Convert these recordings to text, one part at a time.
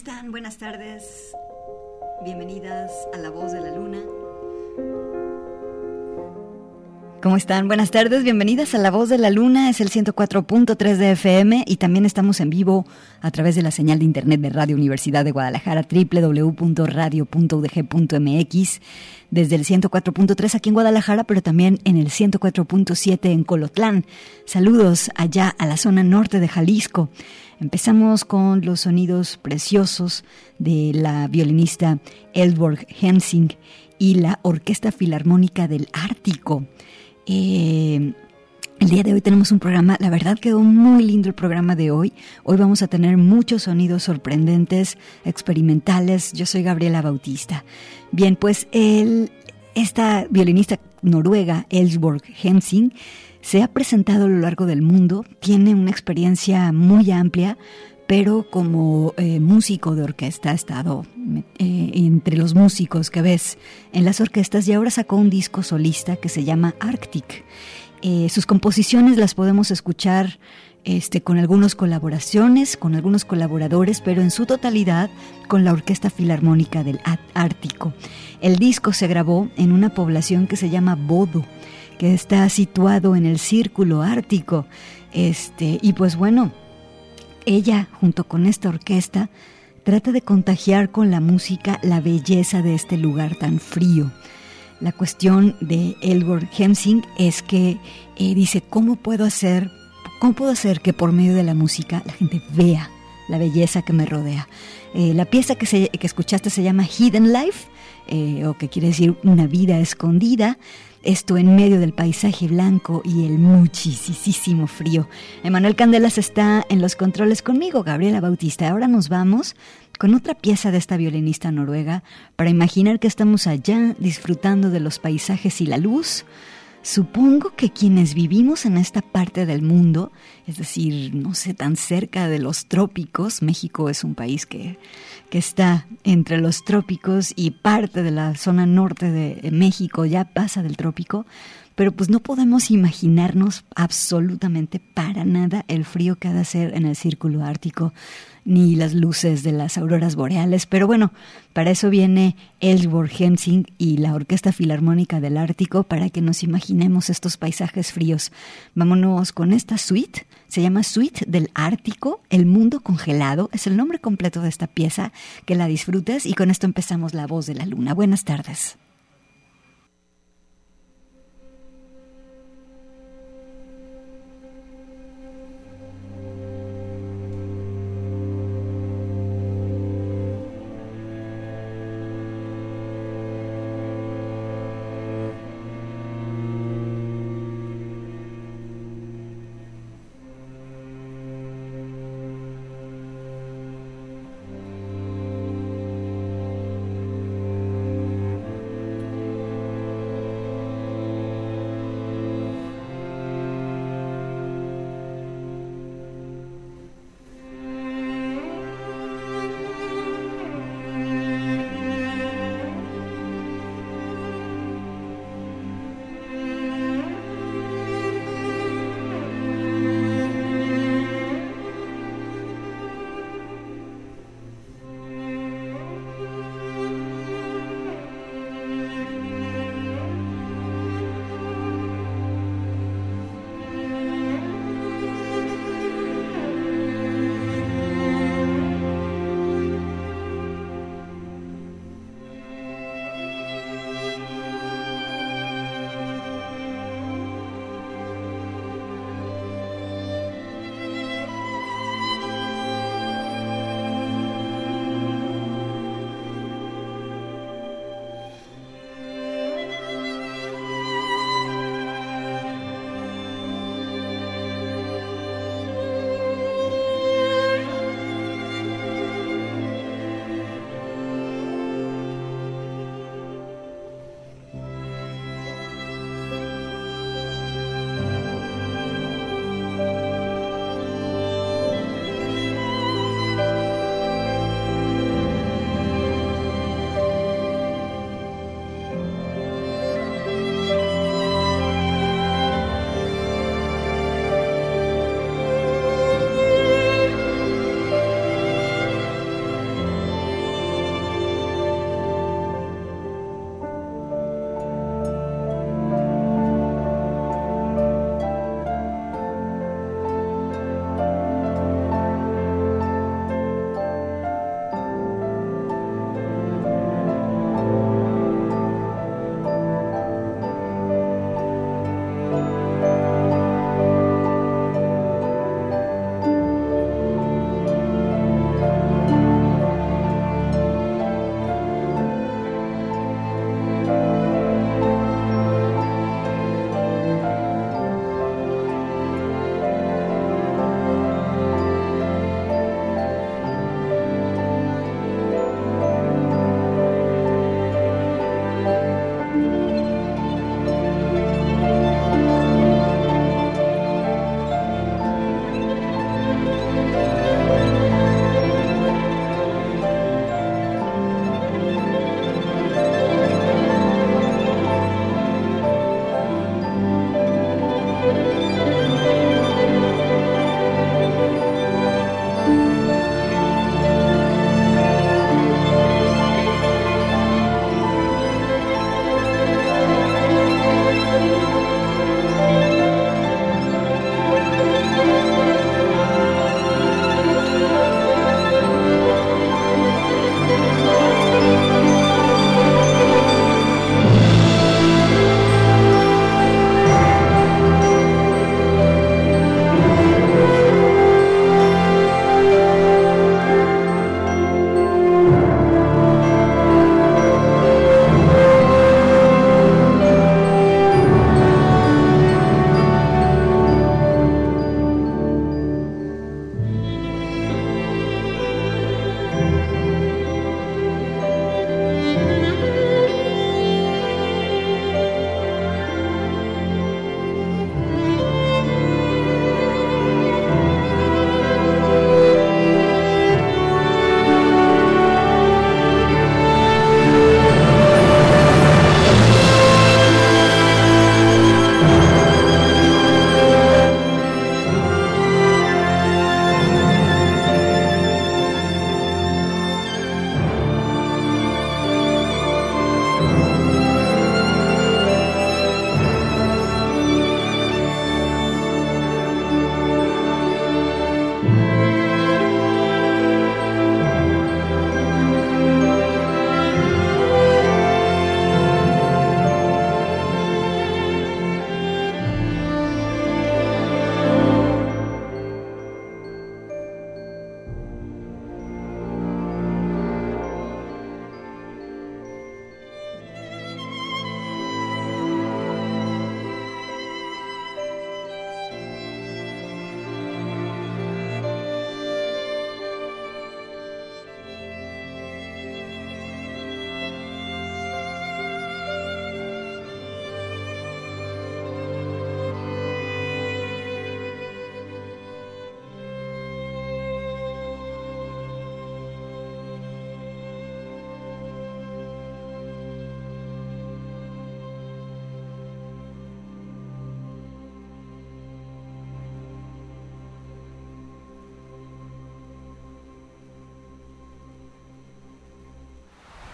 Están? Buenas tardes. Bienvenidas a La Voz de la Luna. ¿Cómo están? Buenas tardes, bienvenidas a La Voz de la Luna, es el 104.3 de FM y también estamos en vivo a través de la señal de internet de Radio Universidad de Guadalajara, www.radio.udg.mx, desde el 104.3 aquí en Guadalajara, pero también en el 104.7 en Colotlán. Saludos allá a la zona norte de Jalisco. Empezamos con los sonidos preciosos de la violinista Elborg Hensing y la Orquesta Filarmónica del Ártico. Eh, el día de hoy tenemos un programa, la verdad quedó muy lindo el programa de hoy. Hoy vamos a tener muchos sonidos sorprendentes, experimentales. Yo soy Gabriela Bautista. Bien, pues el, esta violinista noruega, Elsborg Hensing, se ha presentado a lo largo del mundo, tiene una experiencia muy amplia, pero como eh, músico de orquesta ha estado eh, entre los músicos que ves en las orquestas y ahora sacó un disco solista que se llama Arctic. Eh, sus composiciones las podemos escuchar este, con algunas colaboraciones, con algunos colaboradores, pero en su totalidad con la Orquesta Filarmónica del Ártico. El disco se grabó en una población que se llama Bodo, que está situado en el Círculo Ártico. Este, y pues bueno, ella junto con esta orquesta trata de contagiar con la música la belleza de este lugar tan frío. La cuestión de Elgor Hemsing es que eh, dice, ¿cómo puedo hacer, cómo puedo hacer que por medio de la música la gente vea la belleza que me rodea? Eh, la pieza que, se, que escuchaste se llama Hidden Life, eh, o que quiere decir una vida escondida. Esto en medio del paisaje blanco y el muchísimo frío. Emanuel Candelas está en los controles conmigo, Gabriela Bautista. Ahora nos vamos con otra pieza de esta violinista noruega para imaginar que estamos allá disfrutando de los paisajes y la luz Supongo que quienes vivimos en esta parte del mundo, es decir, no sé, tan cerca de los trópicos, México es un país que, que está entre los trópicos y parte de la zona norte de México ya pasa del trópico, pero pues no podemos imaginarnos absolutamente para nada el frío que ha de hacer en el círculo ártico ni las luces de las auroras boreales, pero bueno, para eso viene Ellsworth Hemsing y la Orquesta Filarmónica del Ártico para que nos imaginemos estos paisajes fríos. Vámonos con esta suite, se llama Suite del Ártico, El Mundo Congelado, es el nombre completo de esta pieza, que la disfrutes y con esto empezamos La Voz de la Luna. Buenas tardes.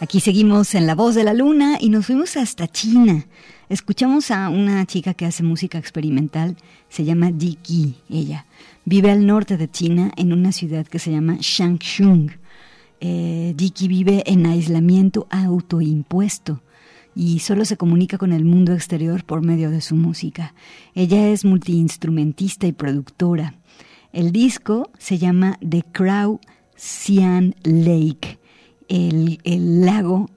Aquí seguimos en La Voz de la Luna y nos fuimos hasta China. Escuchamos a una chica que hace música experimental, se llama Ji Qi, ella. Vive al norte de China en una ciudad que se llama Shangshung. Eh, Qi vive en aislamiento autoimpuesto y solo se comunica con el mundo exterior por medio de su música. Ella es multiinstrumentista y productora. El disco se llama The Crow Sian Lake el, lago,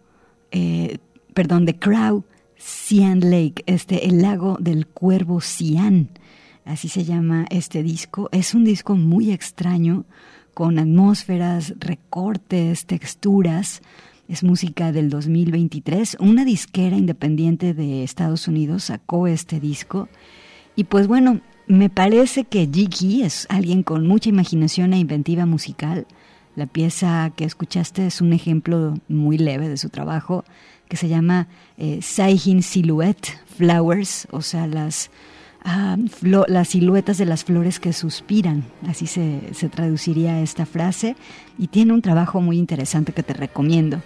eh, perdón, de Crow Sian Lake, este, el lago del cuervo Sian, así se llama este disco. Es un disco muy extraño, con atmósferas, recortes, texturas. Es música del 2023. Una disquera independiente de Estados Unidos sacó este disco. Y pues bueno, me parece que Jiki es alguien con mucha imaginación e inventiva musical la pieza que escuchaste es un ejemplo muy leve de su trabajo que se llama eh, Silhouette Flowers, o sea, las, ah, las siluetas de las flores que suspiran, así se, se traduciría esta frase, y tiene un trabajo muy interesante que te recomiendo.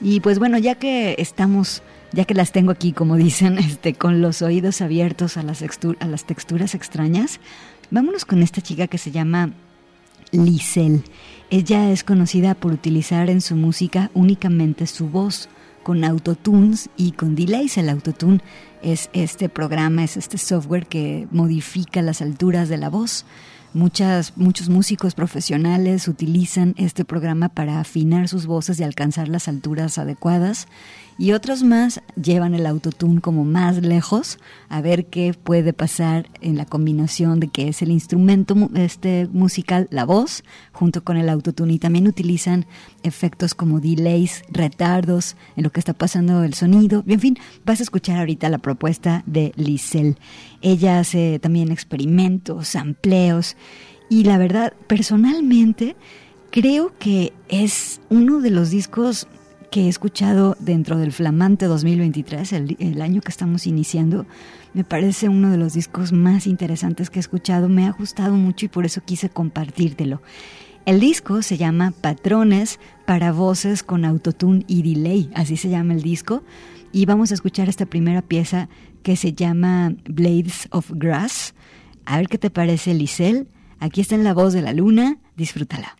Y pues bueno, ya que estamos, ya que las tengo aquí, como dicen, este, con los oídos abiertos a las, a las texturas extrañas, vámonos con esta chica que se llama Lisel. Ella es conocida por utilizar en su música únicamente su voz, con autotunes y con delays. El autotune es este programa, es este software que modifica las alturas de la voz. Muchas, muchos músicos profesionales utilizan este programa para afinar sus voces y alcanzar las alturas adecuadas. Y otros más llevan el autotune como más lejos a ver qué puede pasar en la combinación de que es el instrumento este musical, la voz, junto con el autotune y también utilizan efectos como delays, retardos en lo que está pasando el sonido. En fin, vas a escuchar ahorita la propuesta de Lisel. Ella hace también experimentos, amplios y la verdad, personalmente creo que es uno de los discos que he escuchado dentro del flamante 2023, el, año que estamos iniciando, me parece uno de los discos más interesantes que he escuchado, me ha gustado mucho y por eso quise compartírtelo. El disco se llama Patrones para voces con autotune y delay, así se llama el disco, y vamos a escuchar esta primera pieza que se llama Blades of Grass. A ver qué te parece, Lisel. Aquí está en la voz de la luna, disfrútala.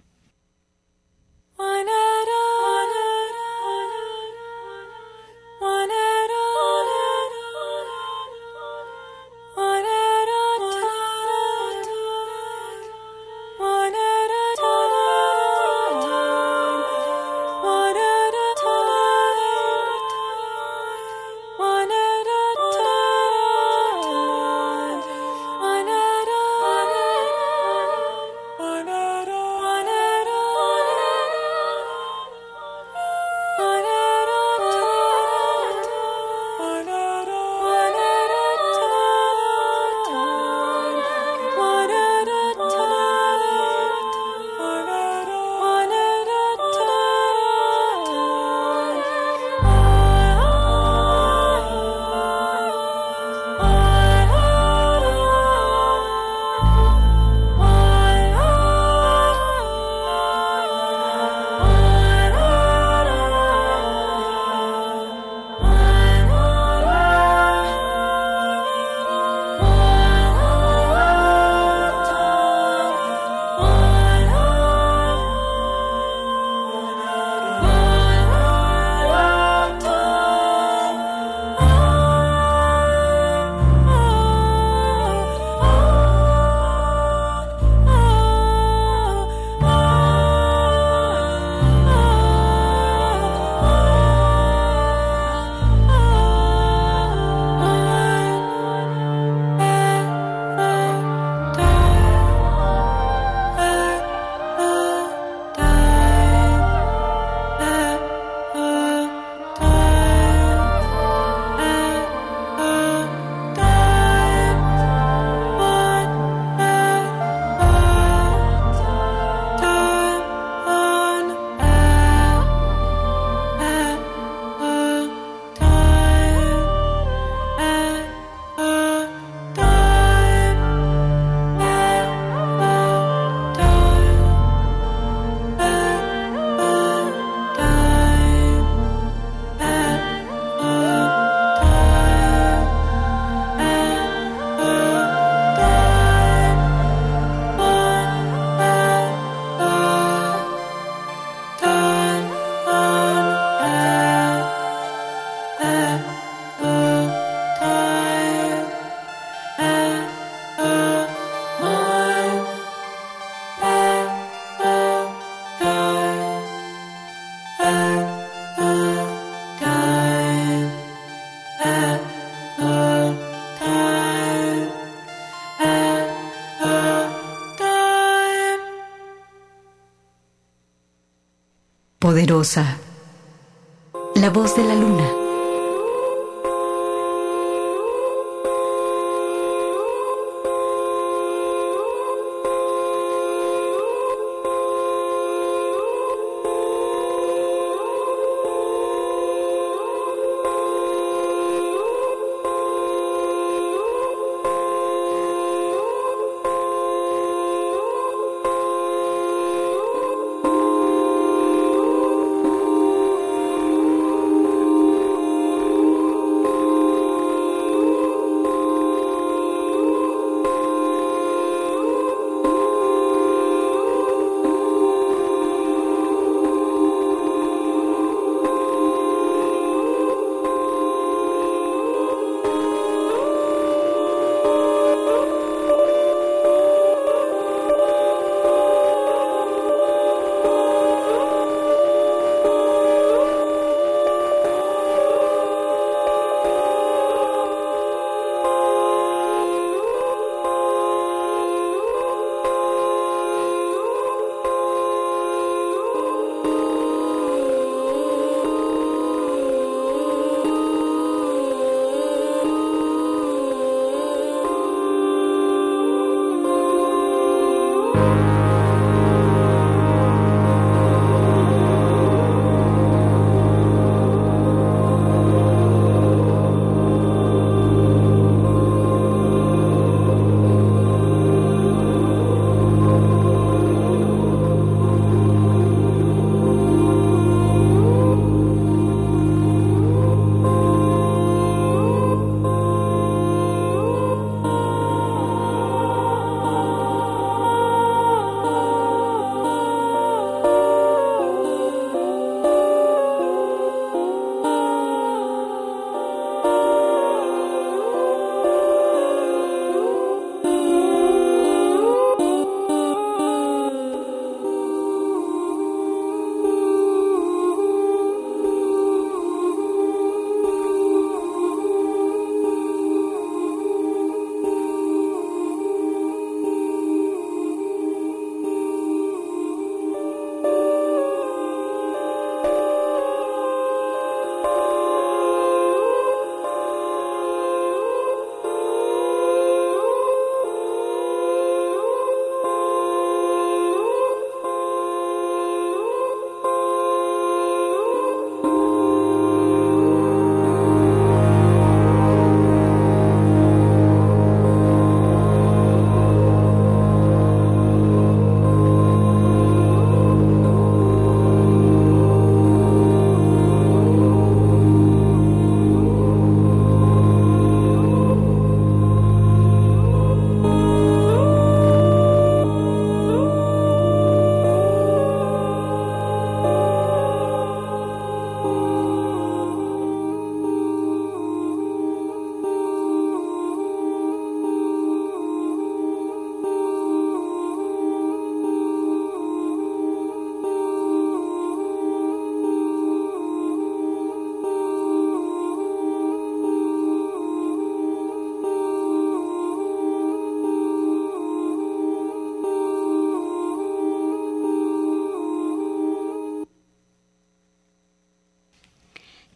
La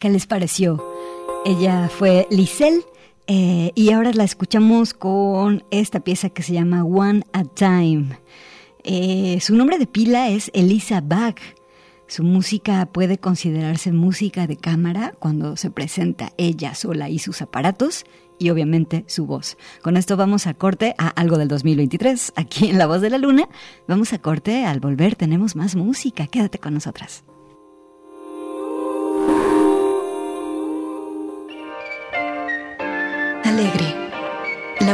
¿Qué les pareció? Ella fue Lisel eh, y ahora la escuchamos con esta pieza que se llama One at Time. Eh, su nombre de pila es Elisa Bach. Su música puede considerarse música de cámara cuando se presenta ella sola y sus aparatos y obviamente su voz. Con esto vamos a corte a algo del 2023 aquí en La Voz de la Luna. Vamos a corte, al volver tenemos más música. Quédate con nosotras.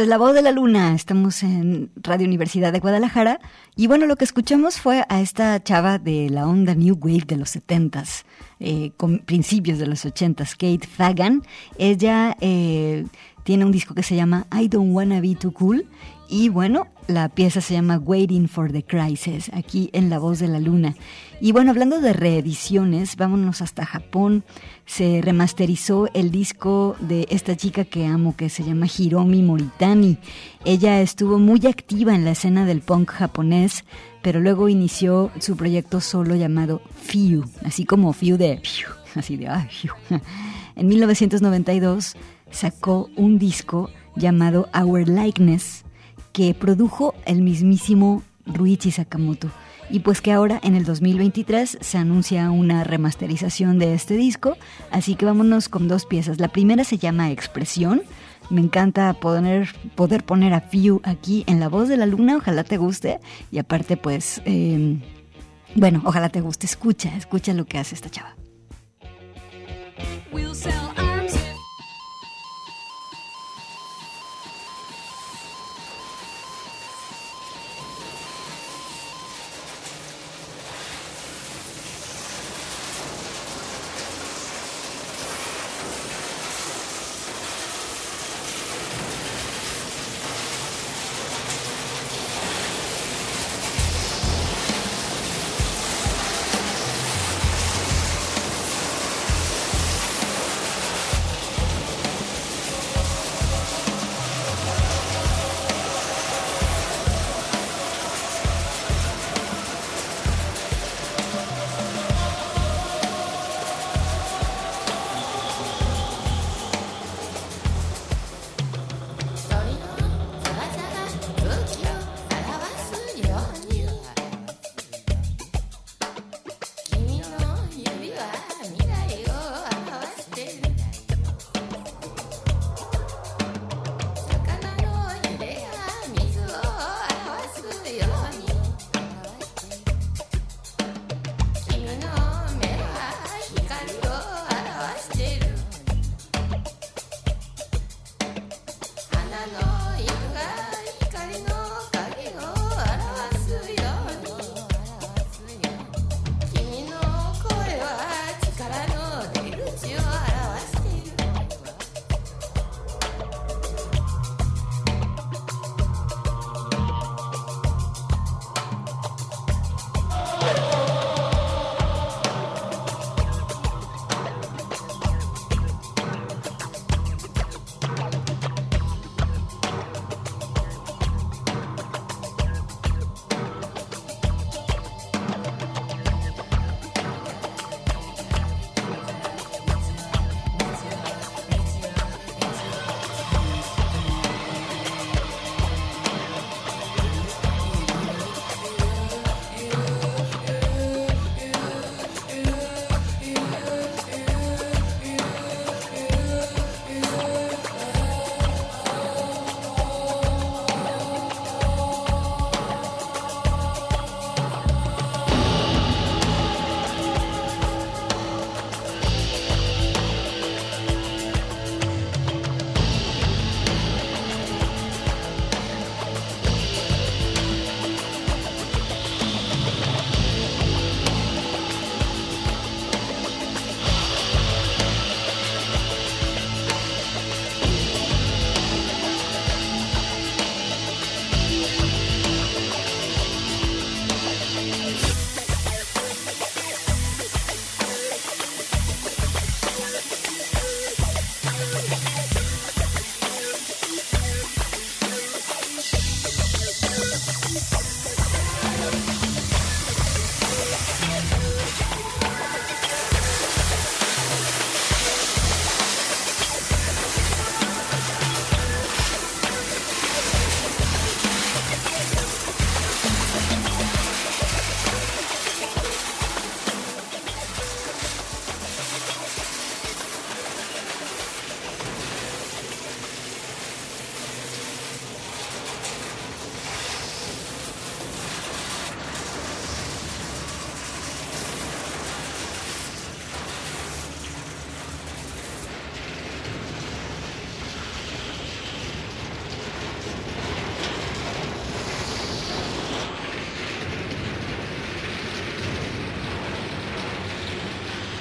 Esto es La Voz de la Luna, estamos en Radio Universidad de Guadalajara y bueno, lo que escuchamos fue a esta chava de la onda New Wave de los 70s, eh, con principios de los 80s, Kate Fagan. Ella eh, tiene un disco que se llama I Don't Wanna Be Too Cool y bueno, la pieza se llama Waiting for the Crisis, aquí en La Voz de la Luna. Y bueno, hablando de reediciones, vámonos hasta Japón. Se remasterizó el disco de esta chica que amo, que se llama Hiromi Moritani. Ella estuvo muy activa en la escena del punk japonés, pero luego inició su proyecto solo llamado Fiu, así como Fiu de... Así de... Ah, en 1992 sacó un disco llamado Our Likeness, que produjo el mismísimo Ruichi Sakamoto. Y pues que ahora en el 2023 se anuncia una remasterización de este disco, así que vámonos con dos piezas. La primera se llama Expresión. Me encanta poder, poder poner a Fiu aquí en la voz de la luna, ojalá te guste. Y aparte pues, em, bueno, ojalá te guste, escucha, escucha lo que hace esta chava.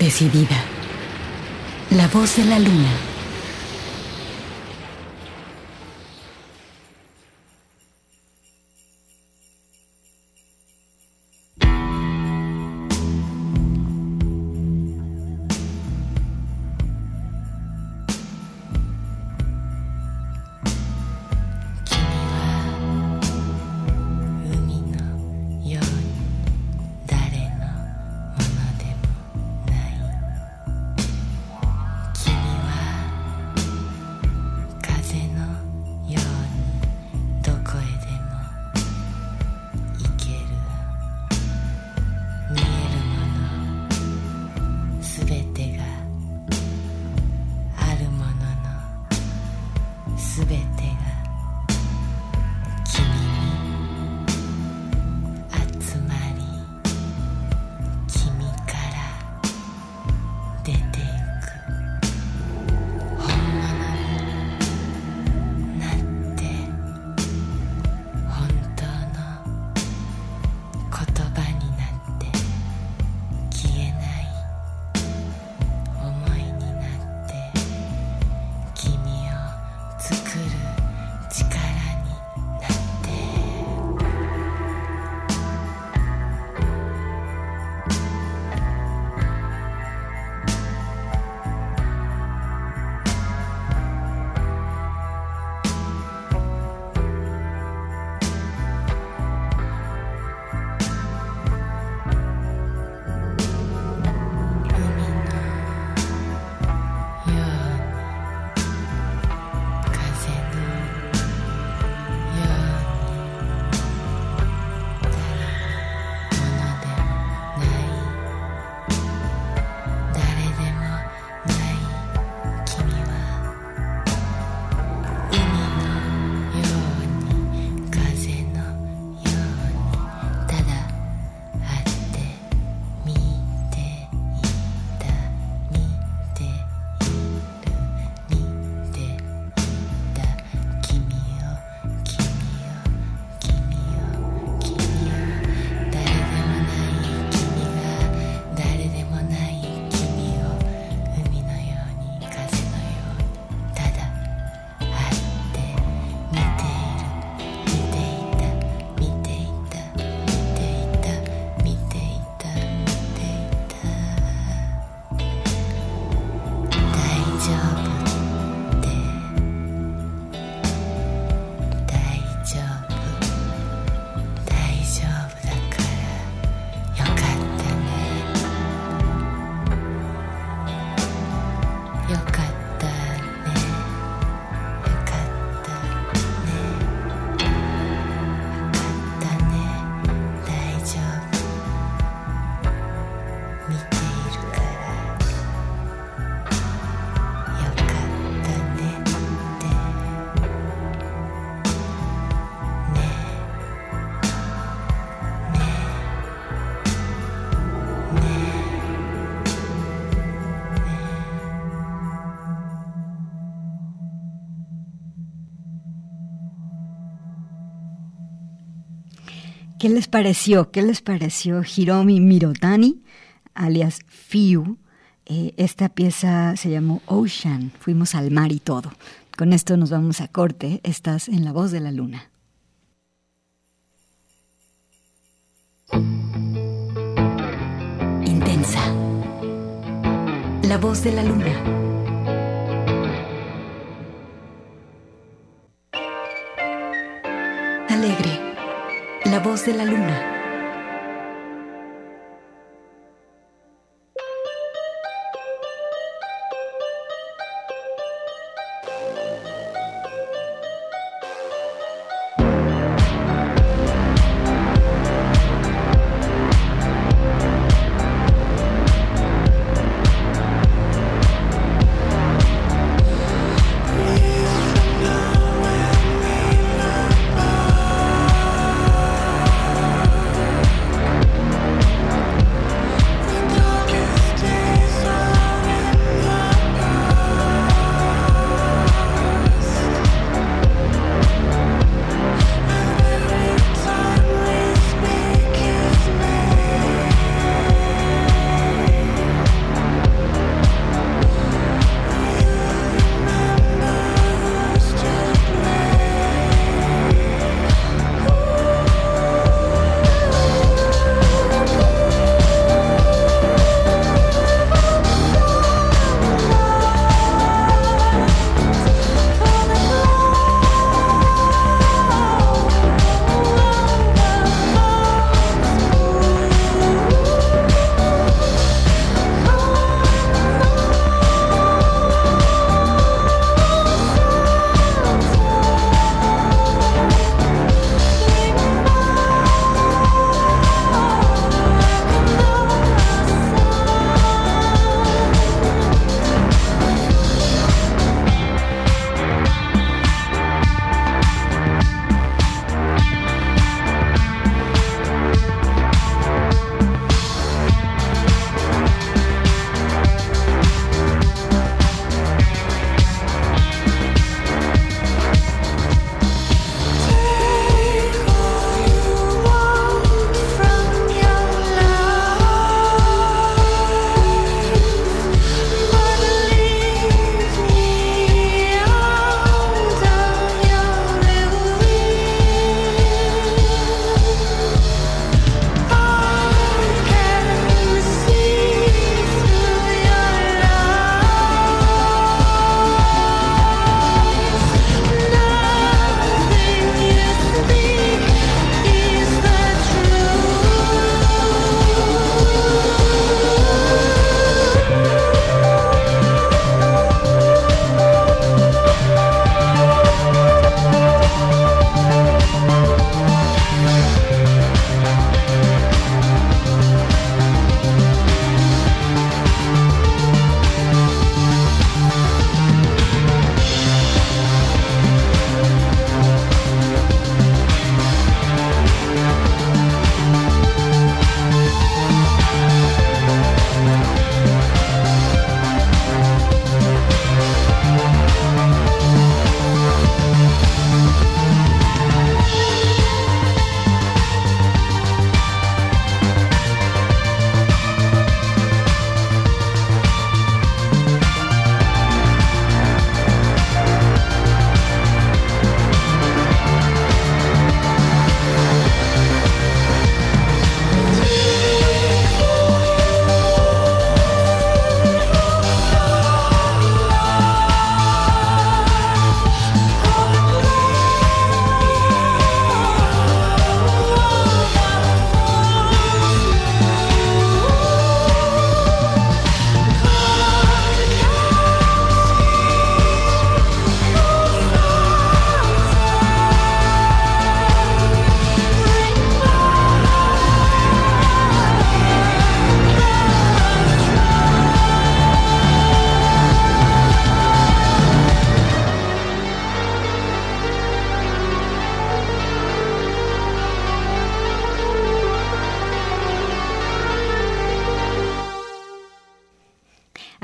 Decidida. La voz de la luna. ¿Qué les pareció? ¿Qué les pareció Hiromi Mirotani, alias Fiu? Eh, esta pieza se llamó Ocean, fuimos al mar y todo. Con esto nos vamos a corte, estás en La Voz de la Luna. Intensa. La Voz de la Luna. Alegre. Voz de la luna.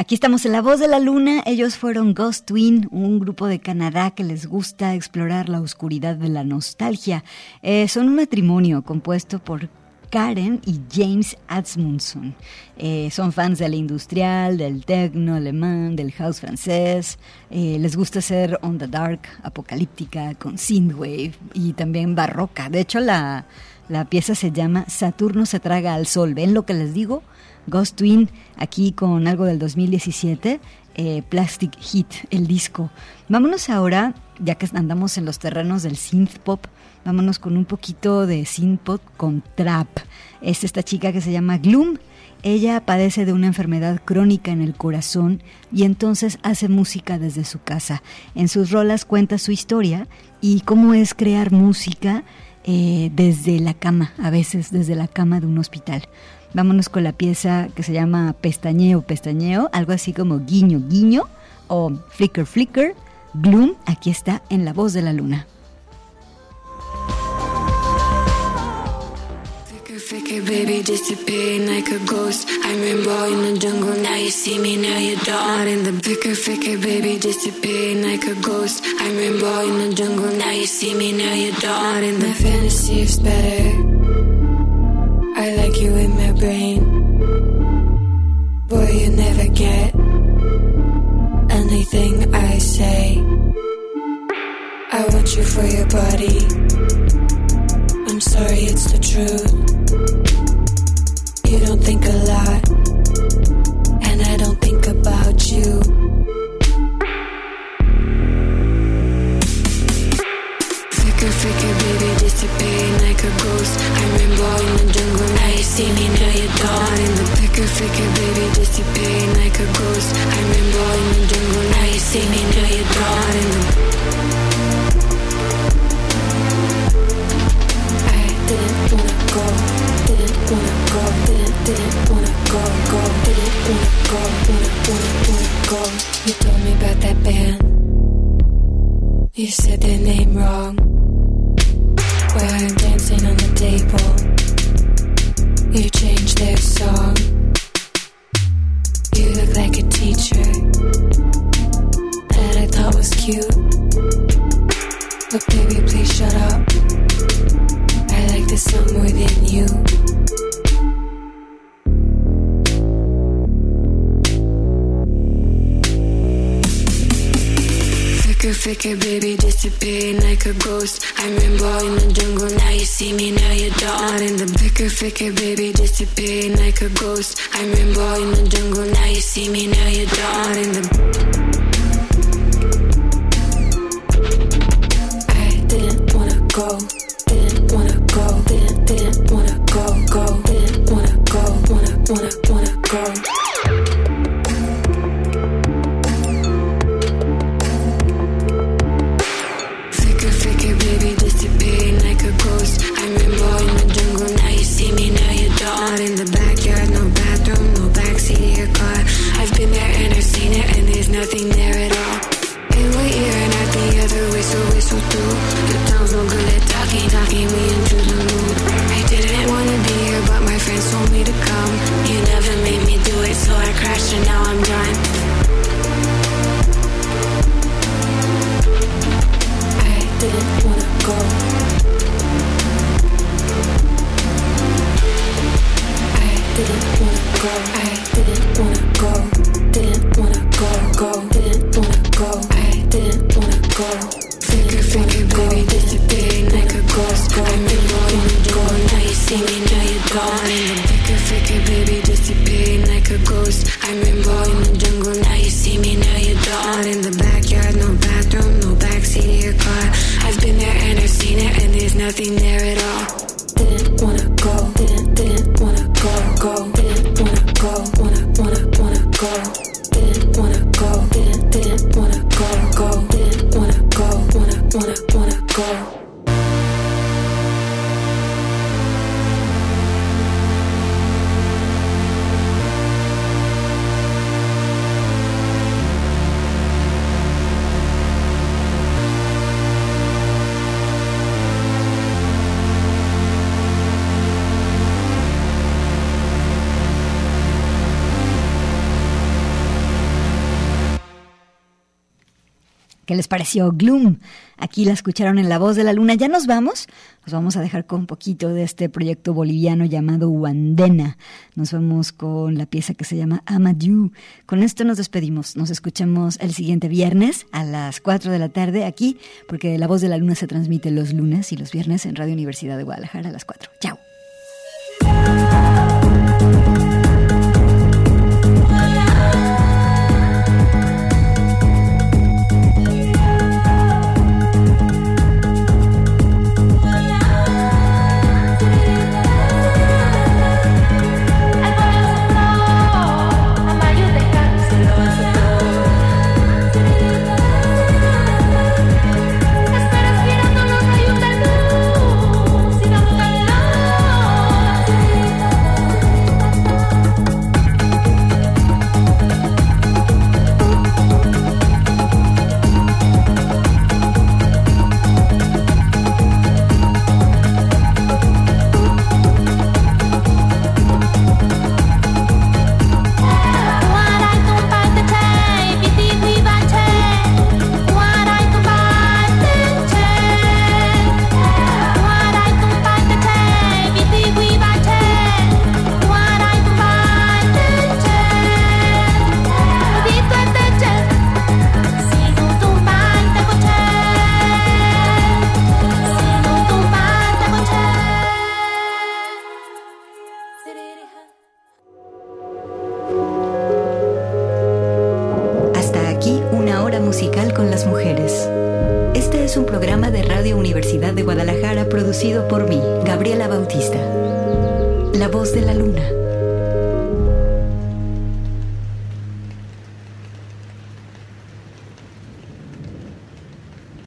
Aquí estamos en La Voz de la Luna. Ellos fueron Ghost Twin, un grupo de Canadá que les gusta explorar la oscuridad de la nostalgia. Eh, son un matrimonio compuesto por Karen y James Asmundson. Eh, son fans del industrial, del techno alemán, del house francés. Eh, les gusta ser on the dark, apocalíptica, con synthwave y también barroca. De hecho, la, la pieza se llama Saturno se traga al sol. ¿Ven lo que les digo? Ghost Twin aquí con algo del 2017. Eh, Plastic Heat, el disco. Vámonos ahora, ya que andamos en los terrenos del synth pop, vámonos con un poquito de synth pop con trap. Es esta chica que se llama Gloom. Ella padece de una enfermedad crónica en el corazón y entonces hace música desde su casa. En sus rolas cuenta su historia y cómo es crear música eh, desde la cama, a veces desde la cama de un hospital. Vámonos con la pieza que se llama Pestañeo, Pestañeo, algo así como Guiño, Guiño o Flicker, Flicker. Gloom, aquí está en La Voz de la Luna. Flicker, baby, disappearing like a ghost. I remember in the jungle, now you see me, now you don't. Not in the flicker, flicker, baby, disappearing like a ghost. I remember in the jungle, now you see me, now you don't. Not in the fantasy is better. You in my brain. Boy, you never get anything I say. I want you for your body. I'm sorry, it's the truth. You don't think a lot, and I don't think about you. flicker, baby, disappearing like a ghost. I remember in the jungle, now you see me, now you don't. In the flicker, flicker, baby, disappearing like a ghost. I remember in the jungle, now you see me, now you don't. In the wanna go, didn't wanna go, didn't, wanna go, go, didn't wanna go, wanna, wanna go. You told me about that band. You said their name wrong where I'm dancing on the table. You changed their song. You look like a teacher that I thought was cute. But baby, please shut up. I like this song more than you. flicker, baby, disappearing like a ghost. I remember in the jungle, now you see me, now you don't. Not in the flicker, flicker, baby, disappearing like a ghost. I remember in the jungle, now you see me, now you don't. Not in the ¿Qué les pareció Gloom? Aquí la escucharon en La Voz de la Luna. ¿Ya nos vamos? Nos vamos a dejar con un poquito de este proyecto boliviano llamado Wandena. Nos vamos con la pieza que se llama Amadou. Con esto nos despedimos. Nos escuchamos el siguiente viernes a las 4 de la tarde aquí, porque La Voz de la Luna se transmite los lunes y los viernes en Radio Universidad de Guadalajara a las 4. Chao.